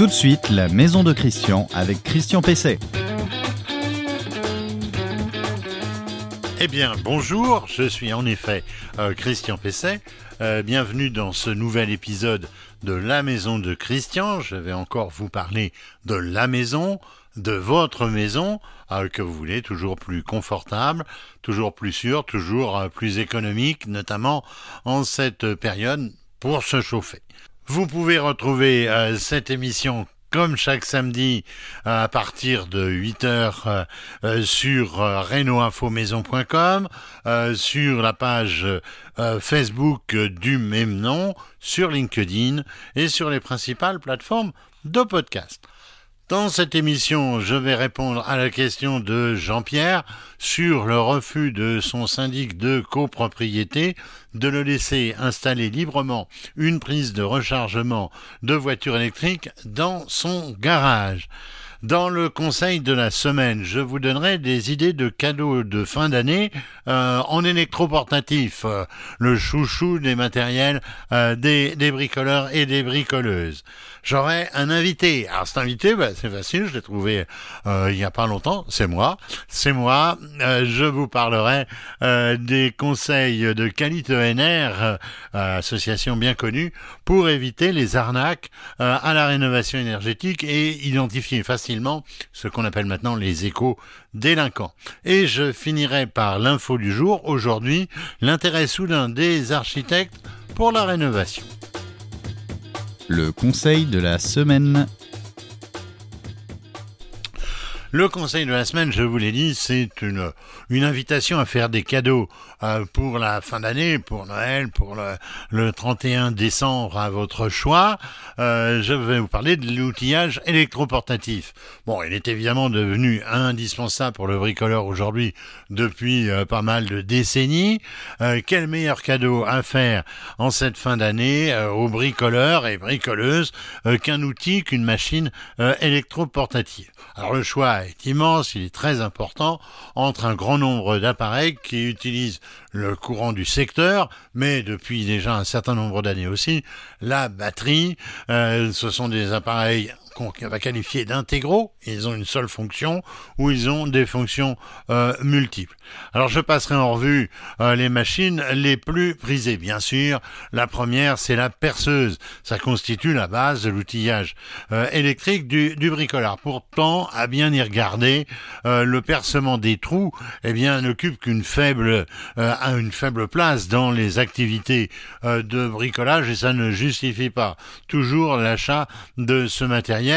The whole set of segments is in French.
Tout de suite, la maison de Christian avec Christian Pesset. Eh bien, bonjour, je suis en effet euh, Christian Pesset. Euh, bienvenue dans ce nouvel épisode de La Maison de Christian. Je vais encore vous parler de la maison, de votre maison, euh, que vous voulez, toujours plus confortable, toujours plus sûr, toujours plus économique, notamment en cette période pour se chauffer. Vous pouvez retrouver euh, cette émission comme chaque samedi à partir de 8 heures euh, euh, sur euh, renoinfomaison.com, sur la page Facebook du même nom, sur LinkedIn et sur les principales plateformes de podcast. Dans cette émission, je vais répondre à la question de Jean-Pierre sur le refus de son syndic de copropriété de le laisser installer librement une prise de rechargement de voiture électrique dans son garage. Dans le conseil de la semaine, je vous donnerai des idées de cadeaux de fin d'année euh, en électroportatif, euh, le chouchou des matériels euh, des, bricoleurs et des bricoleuses j'aurai un invité. Alors cet invité, ben, c'est facile, je l'ai trouvé il n'y a pas longtemps, c'est moi. C'est moi, je vous parlerai des conseils de Qualité ENR, association bien connue, pour éviter les arnaques à la rénovation énergétique et identifier facilement ce qu'on appelle maintenant les échos délinquants. Et je finirai par l'info du jour, aujourd'hui, l'intérêt soudain des architectes pour la rénovation le conseil de la semaine. Le conseil de la semaine, je vous l'ai dit, c'est une, invitation à faire des cadeaux euh, pour la fin d'année, pour Noël, pour le, le 31 décembre à votre choix. Euh, je vais vous parler de l'outillage électroportatif. Bon, il est évidemment devenu indispensable pour le bricoleur aujourd'hui depuis euh, pas mal de décennies. quel meilleur cadeau à faire en cette fin d'année aux bricoleurs et bricoleuses qu'un outil, qu'une machine électroportative? Alors le choix est immense, il est très important entre un grand nombre d'appareils qui utilisent le courant du secteur, mais depuis déjà un certain nombre d'années aussi, la batterie. Euh, ce sont des appareils qu'on va qualifier d'intégraux, ils ont une seule fonction, ou ils ont des fonctions euh, multiples. Alors je passerai en revue euh, les machines les plus prisées. Bien sûr, la première, c'est la perceuse. Ça constitue la base de l'outillage euh, électrique du, du bricolard. Pourtant, à bien y regarder, le percement des trous, eh bien, n'occupe qu'une faible, une faible place dans les activités de bricolage et ça ne justifie pas toujours l'achat de ce matériel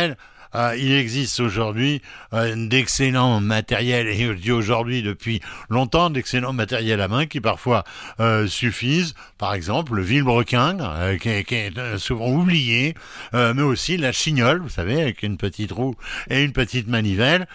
euh, il existe aujourd'hui euh, d'excellents matériels, et je dis aujourd'hui depuis longtemps, d'excellents matériels à main qui parfois euh, suffisent. Par exemple, le vilebrequin, qui, est souvent oublié, mais aussi la chignole, vous savez, avec une petite roue et une petite manivelle.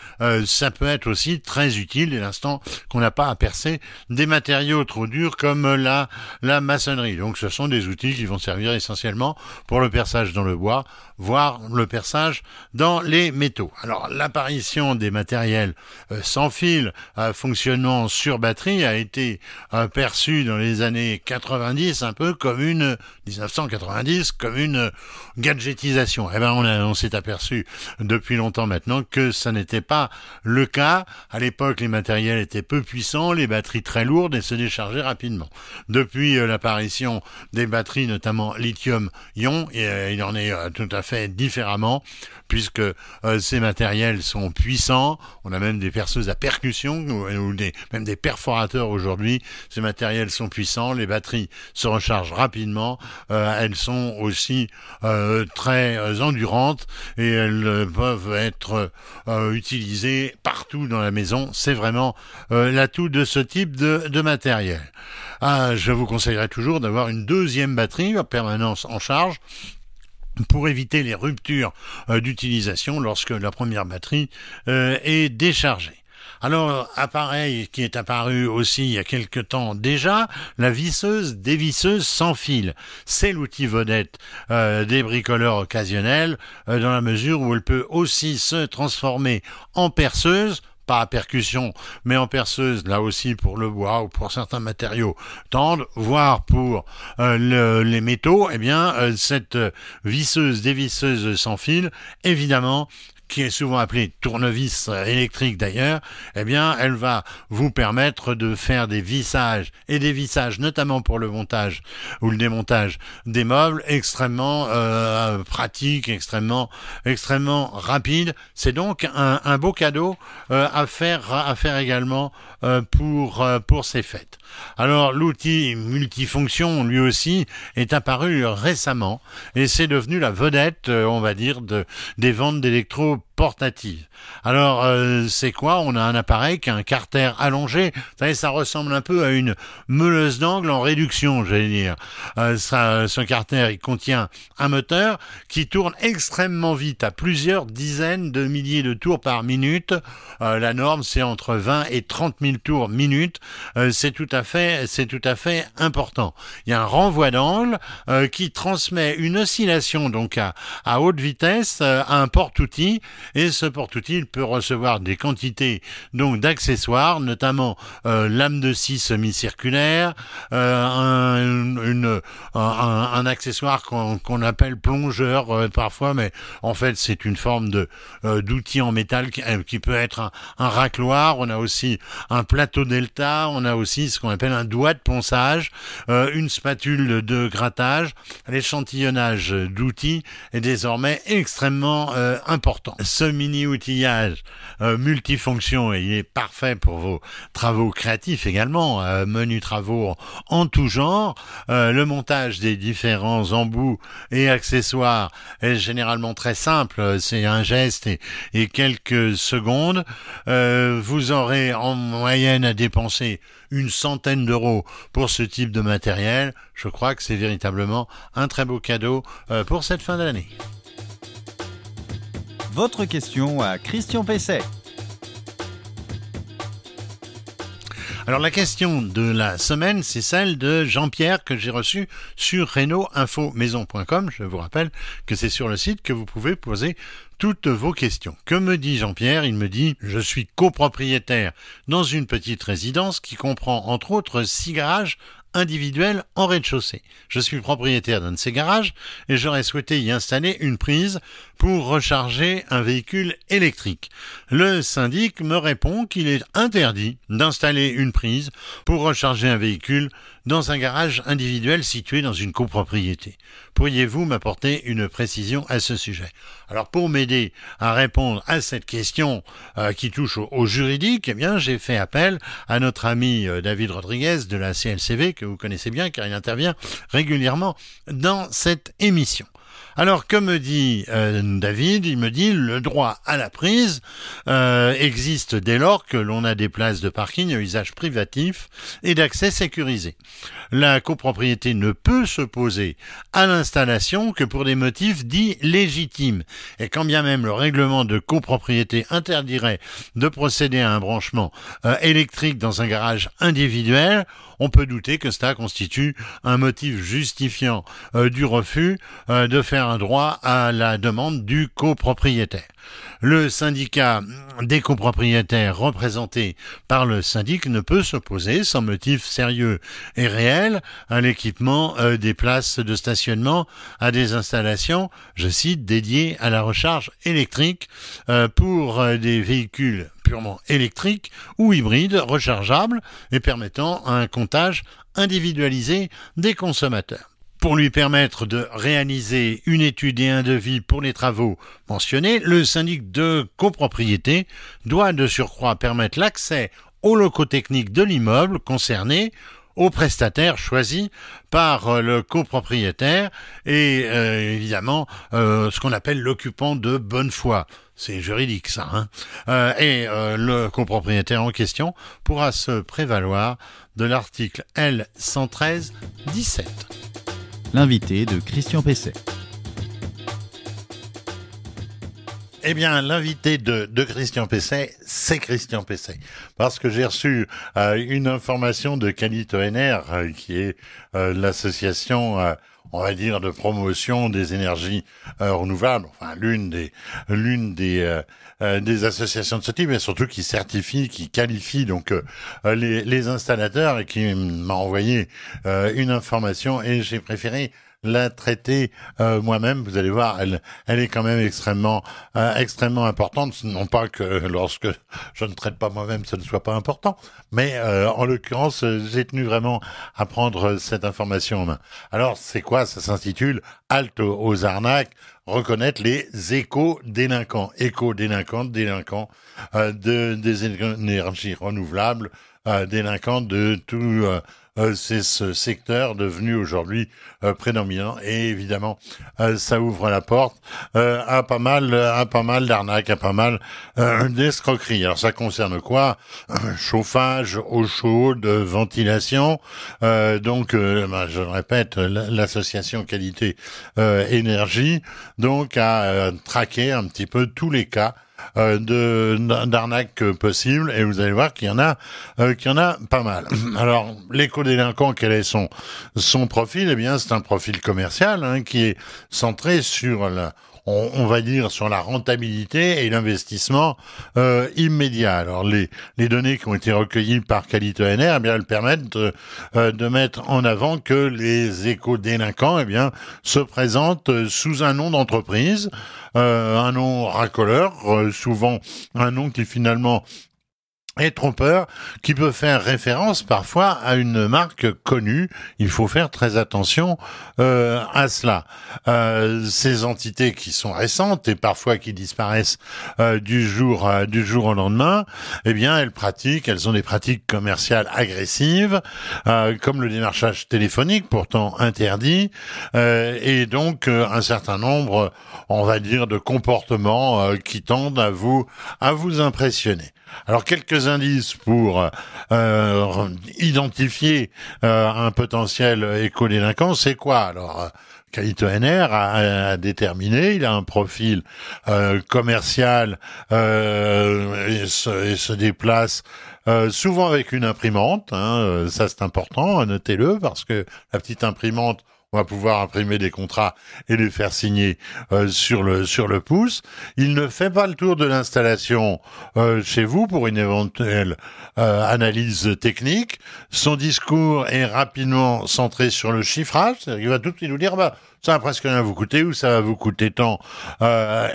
ça peut être aussi très utile dès l'instant qu'on n'a pas à percer des matériaux trop durs comme la, la maçonnerie. Donc ce sont des outils qui vont servir essentiellement pour le perçage dans le bois, voire le perçage dans les métaux. Alors l'apparition des matériels euh, sans fil à fonctionnement sur batterie a été euh, perçue dans les années 90 un peu comme une 1990 comme une gadgetisation. Eh ben on, on s'est aperçu depuis longtemps maintenant que ça n'était pas le cas. À l'époque, les matériels étaient peu puissants, les batteries très lourdes et se déchargeaient rapidement. Depuis euh, l'apparition des batteries, notamment lithium-ion, il en est tout à fait différemment puisque euh, ces matériels sont puissants. On a même des perceuses à percussion ou, des, même des perforateurs aujourd'hui. Ces matériels sont puissants, les batteries se rechargent rapidement, euh, elles sont aussi euh, très endurantes et elles peuvent être utilisées partout dans la maison. C'est vraiment l'atout de ce type de, de matériel. Ah, je vous conseillerais toujours d'avoir une deuxième batterie en permanence en charge pour éviter les ruptures euh, d'utilisation lorsque la première batterie euh, est déchargée. Alors, appareil qui est apparu aussi il y a quelque temps déjà, la visseuse dévisseuse sans fil. C'est l'outil vedette euh, des bricoleurs occasionnels dans la mesure où elle peut aussi se transformer en perceuse pas à percussion, mais en perceuse, là aussi pour le bois ou pour certains matériaux. Tendres, voire pour euh, les métaux, eh bien, euh, cette visseuse dévisseuse sans fil, évidemment, qui est souvent appelée tournevis électrique d'ailleurs, eh bien, elle va vous permettre de faire des vissages et des vissages, notamment pour le montage ou le démontage des meubles, extrêmement euh, pratiques, extrêmement, extrêmement rapides. C'est donc un, beau cadeau euh, à faire, à faire également euh, pour pour ces fêtes. Alors, l'outil multifonction, lui aussi, est apparu récemment et c'est devenu la vedette, on va dire, de des ventes d'électro were portative. Alors, euh, c'est quoi? On a un appareil qui a un carter allongé. Vous savez, ça ressemble un peu à une meuleuse d'angle en réduction, j'allais dire. Euh, ça, ce carter, il contient un moteur qui tourne extrêmement vite, à plusieurs dizaines de milliers de tours par minute. Euh, la norme, c'est entre 20 et 30 000 tours minute. c'est tout à fait, c'est tout à fait important. Il y a un renvoi d'angle qui transmet une oscillation donc à, à haute vitesse à un porte-outil et ce porte-outil peut recevoir des quantités donc d'accessoires, notamment euh, lame de scie semi-circulaire, euh, un, un, accessoire qu'on appelle plongeur euh, parfois, mais en fait c'est une forme de d'outil en métal qui, peut être un, racloir. On a aussi un plateau delta, on a aussi ce qu'on appelle un doigt de ponçage, une spatule de grattage. L'échantillonnage d'outils est désormais extrêmement important ce mini-outillage euh, multifonction, il est parfait pour vos travaux créatifs également, euh, menus travaux en, tout genre. Euh, le montage des différents embouts et accessoires est généralement très simple, c'est un geste et, et quelques secondes. vous aurez en moyenne à dépenser une centaine d'euros pour ce type de matériel. Je crois que c'est véritablement un très beau cadeau pour cette fin d'année votre question à Christian Pesset. Alors la question de la semaine, c'est celle de Jean-Pierre que j'ai reçue sur reno-info-maison.com. Je vous rappelle que c'est sur le site que vous pouvez poser toutes vos questions. Que me dit Jean-Pierre? Il me dit Je suis copropriétaire dans une petite résidence qui comprend entre autres six garages individuel en rez-de-chaussée. Je suis propriétaire d'un de ces garages et j'aurais souhaité y installer une prise pour recharger un véhicule électrique. Le syndic me répond qu'il est interdit d'installer une prise pour recharger un véhicule dans un garage individuel situé dans une copropriété. Pourriez-vous m'apporter une précision à ce sujet? Alors pour m'aider à répondre à cette question euh, qui touche au, juridique, eh bien j'ai fait appel à notre ami euh, David Rodriguez de la CLCV que vous connaissez bien car il intervient régulièrement dans cette émission. Alors, que me dit euh, David? Il me dit le droit à la prise euh, existe dès lors que l'on a des places de parking à usage privatif et d'accès sécurisé. La copropriété ne peut s'opposer à l'installation que pour des motifs dits légitimes. Et quand bien même le règlement de copropriété interdirait de procéder à un branchement euh, électrique dans un garage individuel, on peut douter que cela constitue un motif justifiant du refus de faire un droit à la demande du copropriétaire. Le syndicat des copropriétaires représenté par le syndic ne peut s'opposer sans motif sérieux et réel à l'équipement euh, des places de stationnement à des installations, je cite, dédiées à la recharge électrique euh, pour euh, des véhicules purement électriques ou hybrides rechargeables et permettant un comptage individualisé des consommateurs pour lui permettre de réaliser une étude et un devis pour les travaux mentionnés, le syndic de copropriété doit de surcroît permettre l'accès aux locaux techniques de l'immeuble concerné aux prestataires choisis par euh, le copropriétaire et euh, évidemment euh, ce qu'on appelle l'occupant de bonne foi. C'est juridique ça. Hein et le copropriétaire en question pourra se prévaloir de l'article L 113 17 l'invité de Christian Pesset. Eh bien, l'invité de, de Christian Pesset, c'est Christian Pesset. Parce que j'ai reçu euh, une information de Calito NR, euh, qui est euh, l'association, euh, on va dire, de promotion des énergies euh, renouvelables, enfin l'une des l'une des des associations de ce type, mais surtout qui certifie, qui qualifie donc les, les installateurs et qui m'a envoyé une information et j'ai préféré la traiter euh, moi-même. Vous allez voir, elle, est quand même extrêmement, euh, extrêmement importante. Non pas que lorsque je ne traite pas moi-même, ce ne soit pas important, mais euh, en l'occurrence, j'ai tenu vraiment à prendre cette information en main. Alors, c'est quoi? Ça s'intitule Halte aux arnaques reconnaître les éco-délinquants, éco-délinquants, délinquants de, des énergies renouvelables, délinquants de tout c'est ce secteur devenu aujourd'hui euh, prédominant et évidemment euh, ça ouvre la porte à pas mal à pas mal d'arnaques, à pas mal d'escroqueries. Alors ça concerne quoi? Chauffage, eau chaude, ventilation. donc ben, je le répète, l'association qualité énergie donc a traqué un petit peu tous les cas euh, d'arnaques possibles et vous allez voir qu'il y en a euh, qu'il y en a pas mal. Alors l'éco-délinquant quel est son son profil? Eh bien c'est un profil commercial hein, qui est centré sur la on, va dire sur la rentabilité et l'investissement euh, immédiat. Alors les, les données qui ont été recueillies par Qualité NR, eh bien elles permettent de, euh, de mettre en avant que les éco-délinquants eh bien se présentent sous un nom d'entreprise, euh, un nom racoleur, souvent un nom qui finalement et trompeur qui peut faire référence parfois à une marque connue. Il faut faire très attention euh, à cela. Euh, ces entités qui sont récentes et parfois qui disparaissent euh, du jour euh, du jour au lendemain, eh bien elles pratiquent, elles ont des pratiques commerciales agressives, euh, comme le démarchage téléphonique pourtant interdit, euh, et donc un certain nombre, on va dire, de comportements qui tendent à vous à vous impressionner. Alors quelques indices pour euh, identifier euh, un potentiel éco-délinquant, c'est quoi? Alors Calito NR a, déterminé, il a un profil euh, commercial et se, et, se, déplace souvent avec une imprimante, hein, ça c'est important, notez-le, parce que la petite imprimante on va pouvoir imprimer des contrats et les faire signer euh, sur le sur le pouce. Il ne fait pas le tour de l'installation euh, chez vous pour une éventuelle euh, analyse technique. Son discours est rapidement centré sur le chiffrage. Il va tout de suite nous dire bah ça va presque rien vous coûter ou ça va vous coûter tant,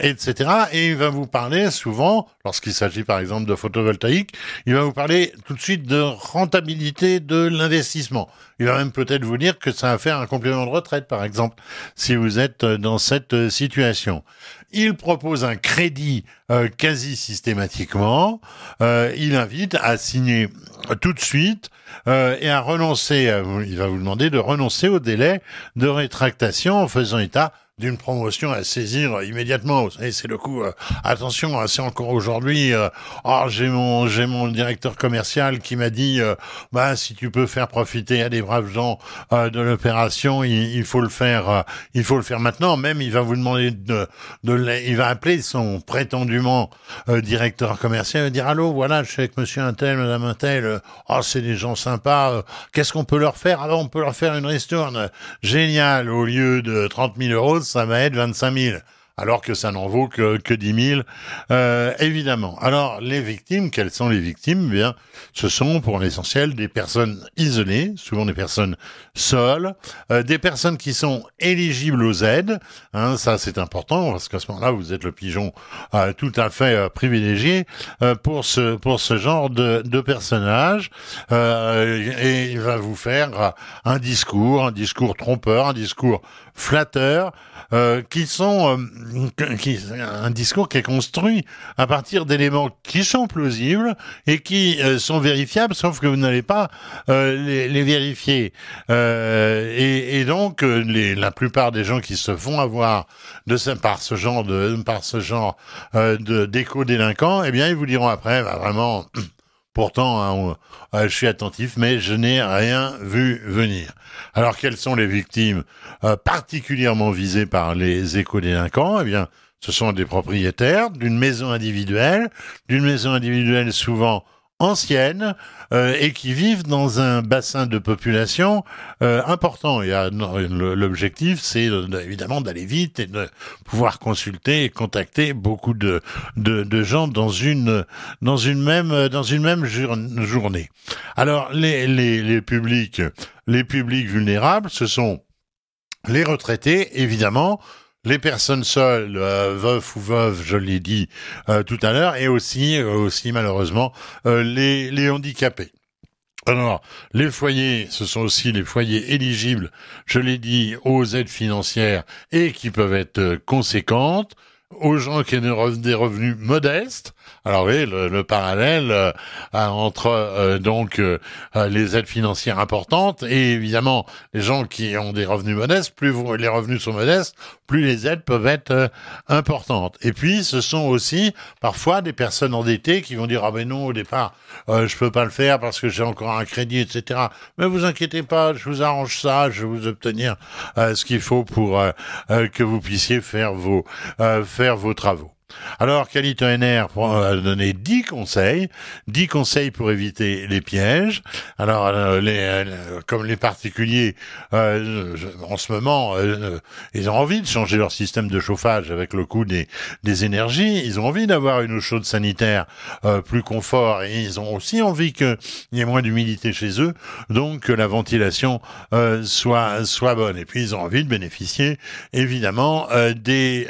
etc. Et il va vous parler souvent, lorsqu'il s'agit par exemple de photovoltaïque, il va vous parler tout de suite de rentabilité de l'investissement. Il va même peut-être vous dire que ça va faire un complément de retraite, par exemple, si vous êtes euh, dans cette euh, situation. Il propose un crédit euh, quasi systématiquement. il invite à signer tout de suite et à renoncer. il va vous demander de renoncer au délai de rétractation en faisant état d'une promotion à saisir immédiatement. C'est le coup. Euh, attention, hein, c'est encore aujourd'hui. Euh, oh, j'ai mon j'ai mon directeur commercial qui m'a dit, euh, bah si tu peux faire profiter à des braves gens de l'opération, il, faut le faire. il faut le faire maintenant. Même il va vous demander de, de il va appeler son prétendument directeur commercial et dire allô, voilà, je suis avec Monsieur Intel, Madame Intel. oh, c'est des gens sympas. Qu'est-ce qu'on peut leur faire? Alors on peut leur faire une ristourne géniale au lieu de 30 000 euros ça va être 25 000 alors que ça n'en vaut que, que 10 000, euh, évidemment. Alors, les victimes, quelles sont les victimes? Eh Bien, ce sont pour l'essentiel des personnes isolées, souvent des personnes seules, euh, des personnes qui sont éligibles aux aides. Hein, ça, c'est important parce qu'à ce moment-là, vous êtes le pigeon euh, tout à fait euh, privilégié euh, pour ce pour ce genre de, de personnage. et il va vous faire un discours, un discours trompeur, un discours flatteur, qui sont qui, un discours qui est construit à partir d'éléments qui sont plausibles et qui euh, sont vérifiables, sauf que vous n'allez pas euh, les, les, vérifier. Euh, et, et, donc, les, la plupart des gens qui se font avoir de ce, par ce genre de par ce genre de d'éco délinquants, eh bien, ils vous diront après, bah, vraiment Pourtant, hein, euh, je suis attentif, mais je n'ai rien vu venir. Alors, quelles sont les victimes euh, particulièrement visées par les éco-délinquants? Eh bien, ce sont des propriétaires d'une maison individuelle, d'une maison individuelle souvent anciennes euh, et qui vivent dans un bassin de population euh, important. A l'objectif, c'est évidemment d'aller vite et de pouvoir consulter et contacter beaucoup de, de, de, gens dans une dans une même dans une même journée. Alors les, les les publics les publics vulnérables, ce sont les retraités évidemment les personnes seules, euh, veufs ou veuves, je l'ai dit euh, tout à l'heure, et aussi, euh, aussi malheureusement, les, les handicapés. Alors, les foyers, ce sont aussi les foyers éligibles, je l'ai dit, aux aides financières et qui peuvent être conséquentes aux gens qui ont des revenus modestes. Alors oui, le, parallèle euh, entre euh, donc euh, les aides financières importantes et évidemment les gens qui ont des revenus modestes, plus les revenus sont modestes, plus les aides peuvent être importantes. Et puis ce sont aussi parfois des personnes endettées qui vont dire ah ben non au départ je peux pas le faire parce que j'ai encore un crédit etc. Mais vous inquiétez pas, je vous arrange ça, je vais vous obtenir ce qu'il faut pour que vous puissiez faire vos faire vos travaux. Alors, Calito NR a donné 10 conseils, 10 conseils pour éviter les pièges. Alors, euh, les, euh, comme les particuliers, euh, en ce moment, ils ont envie de changer leur système de chauffage avec le coût des, des énergies. Ils ont envie d'avoir une eau chaude sanitaire plus confort et ils ont aussi envie qu'il y ait moins d'humidité chez eux, donc que la ventilation soit soit bonne. Et puis, ils ont envie de bénéficier, évidemment, des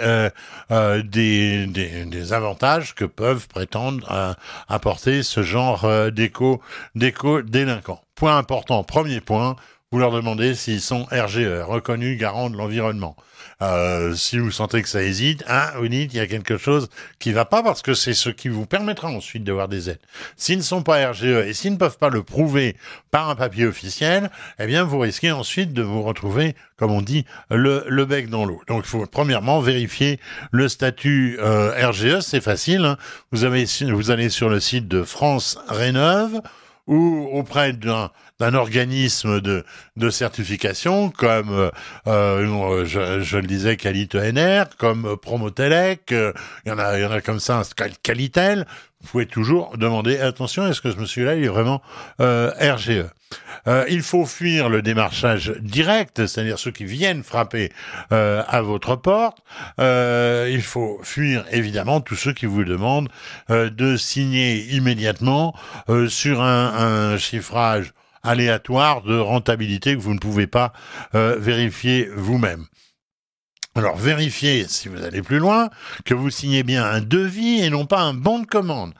des des, avantages que peuvent prétendre euh, apporter ce genre euh, d'éco d'éco délinquants. Point important, premier point, vous leur demandez s'ils sont RGE, reconnus garants de l'environnement. Euh, si vous sentez que ça hésite, hein, vous dites il y a quelque chose qui va pas parce que c'est ce qui vous permettra ensuite d'avoir des aides. S'ils ne sont pas RGE et s'ils ne peuvent pas le prouver par un papier officiel, eh bien vous risquez ensuite de vous retrouver, comme on dit, le, le bec dans l'eau. Donc il faut premièrement vérifier le statut euh, RGE, c'est facile. Hein. Vous avez vous allez sur le site de France Rénove ou auprès d'un organisme de, certification comme euh, euh je, le disais Qualité NR, comme Promotelec, euh, il y en a y en a comme ça Qualitel. Vous pouvez toujours demander attention est-ce que ce monsieur-là il est vraiment RGE. Euh, il faut fuir le démarchage direct, c'est-à-dire ceux qui viennent frapper euh, à votre porte. Euh, il faut fuir évidemment tous ceux qui vous demandent de signer immédiatement sur un, un chiffrage aléatoire de rentabilité que vous ne pouvez pas vérifier vous-même. Alors vérifiez, si vous allez plus loin, que vous signez bien un devis et non pas un bon de commande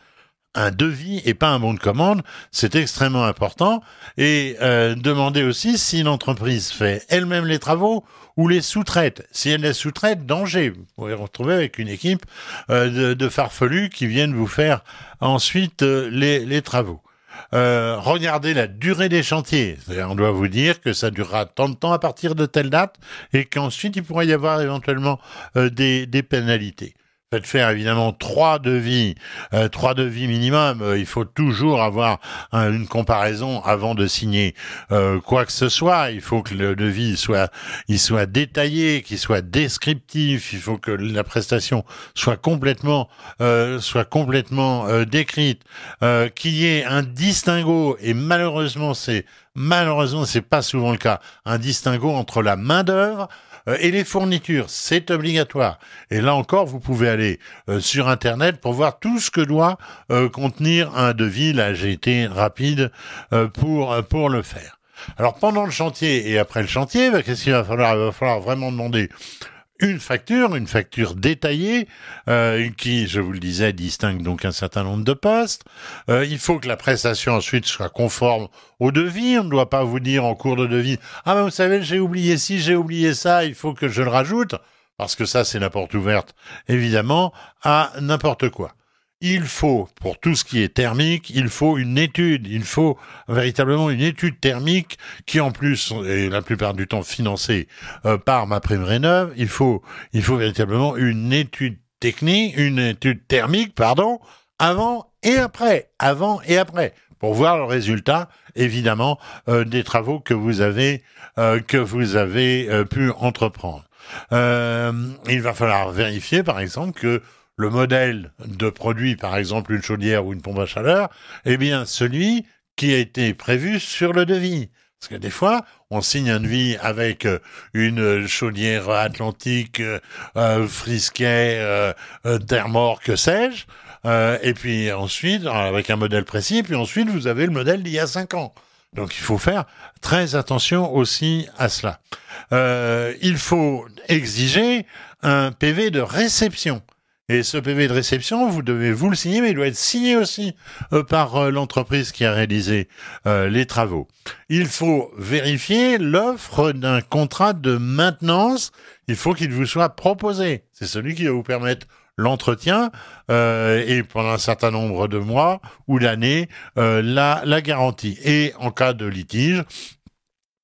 un devis et pas un bon de commande, c'est extrêmement important. Et euh, demandez aussi si l'entreprise fait elle-même les travaux ou les sous-traite. Si elle les sous-traite, danger. Vous pouvez vous retrouver avec une équipe euh, de, farfelus qui viennent vous faire ensuite euh, les, les, travaux. Euh, regardez la durée des chantiers. On doit vous dire que ça durera tant de temps à partir de telle date et qu'ensuite il pourrait y avoir éventuellement des, des pénalités. Faites faire évidemment trois devis, euh, trois devis minimum. Euh, il faut toujours avoir une comparaison avant de signer euh, quoi que ce soit. Il faut que le devis soit, il soit détaillé, qu'il soit descriptif. Il faut que la prestation soit complètement, soit complètement décrite, qu'il y ait un distinguo. Et malheureusement, c'est malheureusement c'est pas souvent le cas. Un distinguo entre la main d'œuvre et les fournitures, c'est obligatoire. Et là encore, vous pouvez aller euh, sur Internet pour voir tout ce que doit euh, contenir un devis. Là, j'ai été rapide pour, pour le faire. Alors pendant le chantier et après le chantier, bah, qu'est-ce qu'il va falloir? Il va falloir vraiment demander une facture, une facture détaillée, euh, qui, je vous le disais, distingue donc un certain nombre de postes. Euh, il faut que la prestation ensuite soit conforme au devis. On ne doit pas vous dire en cours de devis, ah ben vous savez, j'ai oublié ci, j'ai oublié ça, il faut que je le rajoute, parce que ça c'est la porte ouverte, évidemment, à n'importe quoi il faut, pour tout ce qui est thermique, il faut une étude, il faut véritablement une étude thermique qui en plus est la plupart du temps financée euh, par ma prime rénov. Il faut, il faut véritablement une étude technique, une étude thermique, pardon, avant et après, avant et après, pour voir le résultat, évidemment, euh, des travaux que vous avez euh, que vous avez pu entreprendre. il va falloir vérifier, par exemple, que le modèle de produit, par exemple une chaudière ou une pompe à chaleur, est bien celui qui a été prévu sur le devis. Parce que des fois, on signe un devis avec une chaudière atlantique, euh, frisquet, euh, thermor, que sais-je, et puis ensuite, avec un modèle précis, puis ensuite, vous avez le modèle d'il y a cinq ans. Donc il faut faire très attention aussi à cela. Euh, il faut exiger un PV de réception. Et ce PV de réception, vous devez vous le signer, mais il doit être signé aussi euh, par euh, l'entreprise qui a réalisé les travaux. Il faut vérifier l'offre d'un contrat de maintenance. Il faut qu'il vous soit proposé. C'est celui qui va vous permettre l'entretien euh, et pendant un certain nombre de mois ou d'années euh, la, la garantie. Et en cas de litige,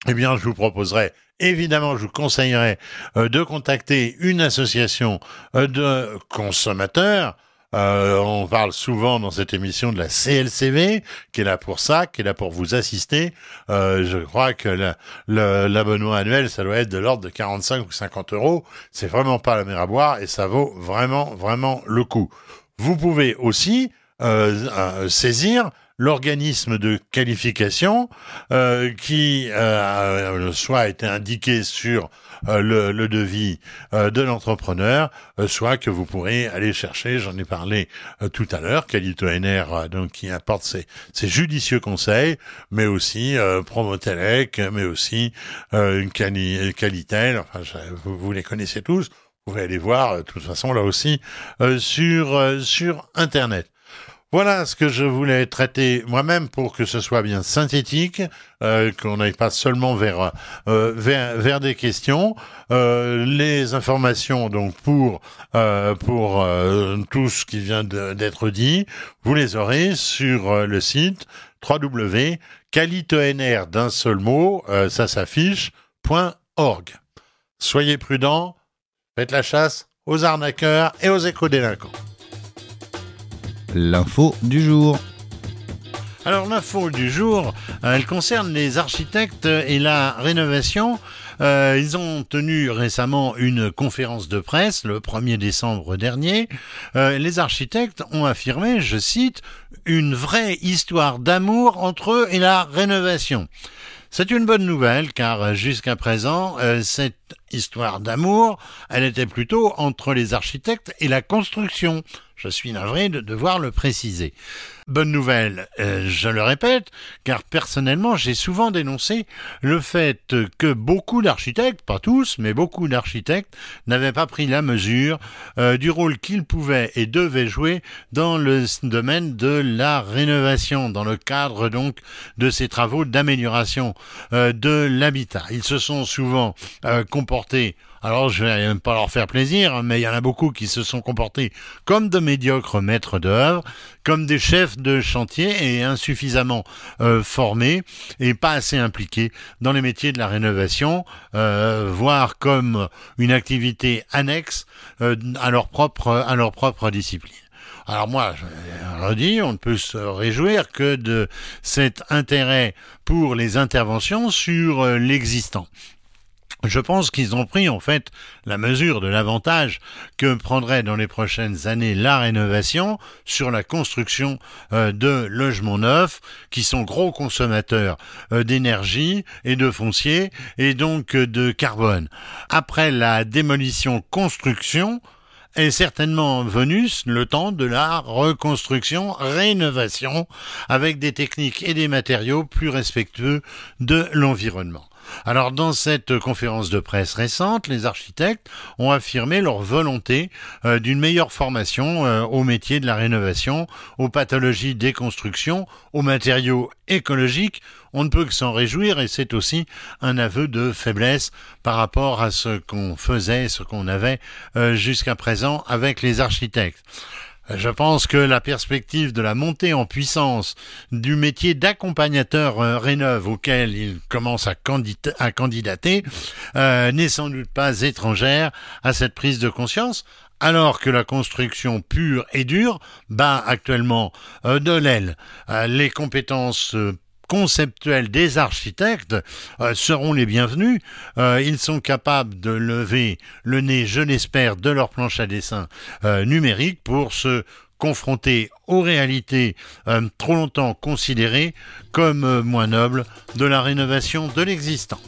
eh bien, je vous proposerai Évidemment, je vous conseillerais euh, de contacter une association de consommateurs euh, on parle souvent dans cette émission de la CLCV, qui est là pour ça, qui est là pour vous assister. Euh, je crois que l'abonnement annuel, ça doit être de l'ordre de 45 ou 50 euros. C'est vraiment pas la mer à boire et ça vaut vraiment, vraiment le coup. Vous pouvez aussi euh, saisir l'organisme de qualification euh, qui euh, soit a été indiqué sur euh, le, le, devis euh, de l'entrepreneur, soit que vous pourrez aller chercher, j'en ai parlé tout à l'heure, Calito NR donc qui apporte ses, ses, judicieux conseils, mais aussi Promotelec, mais aussi Cali, Calitel, enfin vous, vous, les connaissez tous, vous pouvez aller voir de toute façon là aussi sur sur internet. Voilà ce que je voulais traiter moi-même pour que ce soit bien synthétique, euh, qu'on n'aille pas seulement vers, euh, vers, des questions. Euh, les informations donc pour euh, pour tout ce qui vient d'être dit, vous les aurez sur le site www.calitenr d'un seul mot, ça s'affiche .org. Soyez prudents, faites la chasse aux arnaqueurs et aux éco-délinquants l'info du jour. Alors l'info du jour, euh, elle concerne les architectes et la rénovation. Euh, ils ont tenu récemment une conférence de presse le 1er décembre dernier. Euh, les architectes ont affirmé, je cite, une vraie histoire d'amour entre eux et la rénovation. C'est une bonne nouvelle car jusqu'à présent, cette histoire d'amour, elle était plutôt entre les architectes et la construction. Je suis navré de devoir le préciser. Bonne nouvelle, euh, je le répète, car personnellement j'ai souvent dénoncé le fait que beaucoup d'architectes, pas tous, mais beaucoup d'architectes, n'avaient pas pris la mesure euh, du rôle qu'ils pouvaient et devaient jouer dans le domaine de la rénovation, dans le cadre donc de ces travaux d'amélioration euh, de l'habitat. Ils se sont souvent comportés alors je vais pas leur faire plaisir, mais il y en a beaucoup qui se sont comportés comme de médiocres maîtres d'œuvre, comme des chefs de chantier et insuffisamment euh, formés et pas assez impliqués dans les métiers de la rénovation, euh, voire comme une activité annexe euh, à leur propre à leur propre discipline. Alors moi, je redis, on ne peut se réjouir que de cet intérêt pour les interventions sur l'existant. Je pense qu'ils ont pris en fait la mesure de l'avantage que prendrait dans les prochaines années la rénovation sur la construction euh, de logements neufs qui sont gros consommateurs euh, d'énergie et de foncier et donc euh, de carbone. Après la démolition construction, est certainement venu le temps de la reconstruction, rénovation, avec des techniques et des matériaux plus respectueux de l'environnement. Alors dans cette conférence de presse récente, les architectes ont affirmé leur volonté euh, d'une meilleure formation euh, au métier de la rénovation, aux pathologies des constructions, aux matériaux écologiques. On ne peut que s'en réjouir et c'est aussi un aveu de faiblesse par rapport à ce qu'on faisait, ce qu'on avait euh, jusqu'à présent avec les architectes. Je pense que la perspective de la montée en puissance du métier d'accompagnateur euh, rénove auquel il commence à, candidater euh, n'est sans doute pas étrangère à cette prise de conscience alors que la construction pure et dure bat actuellement euh, de l'aile. Les compétences euh, conceptuelles des architectes seront les bienvenus. ils sont capables de lever le nez, je l'espère, de leur planche à dessin numérique pour se confronter aux réalités trop longtemps considérées comme moins nobles de la rénovation de l'existant.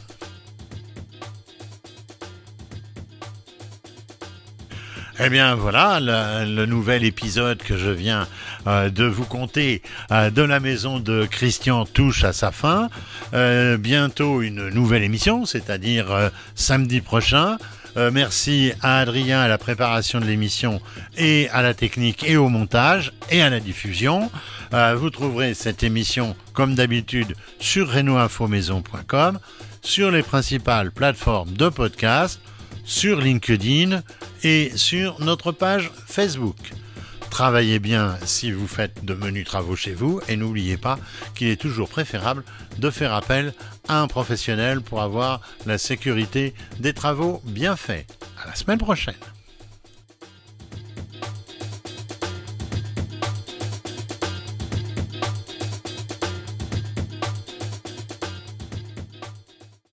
Eh bien voilà, le, nouvel épisode que je viens euh, de vous conter euh, de la maison de Christian touche à sa fin. Euh, bientôt une nouvelle émission, c'est-à-dire samedi prochain. merci à Adrien à la préparation de l'émission et à la technique et au montage et à la diffusion. vous trouverez cette émission comme d'habitude sur renoinfomaison.com, sur les principales plateformes de podcast sur LinkedIn et sur notre page Facebook. Travaillez bien si vous faites de menus travaux chez vous et n'oubliez pas qu'il est toujours préférable de faire appel à un professionnel pour avoir la sécurité des travaux bien faits. À la semaine prochaine.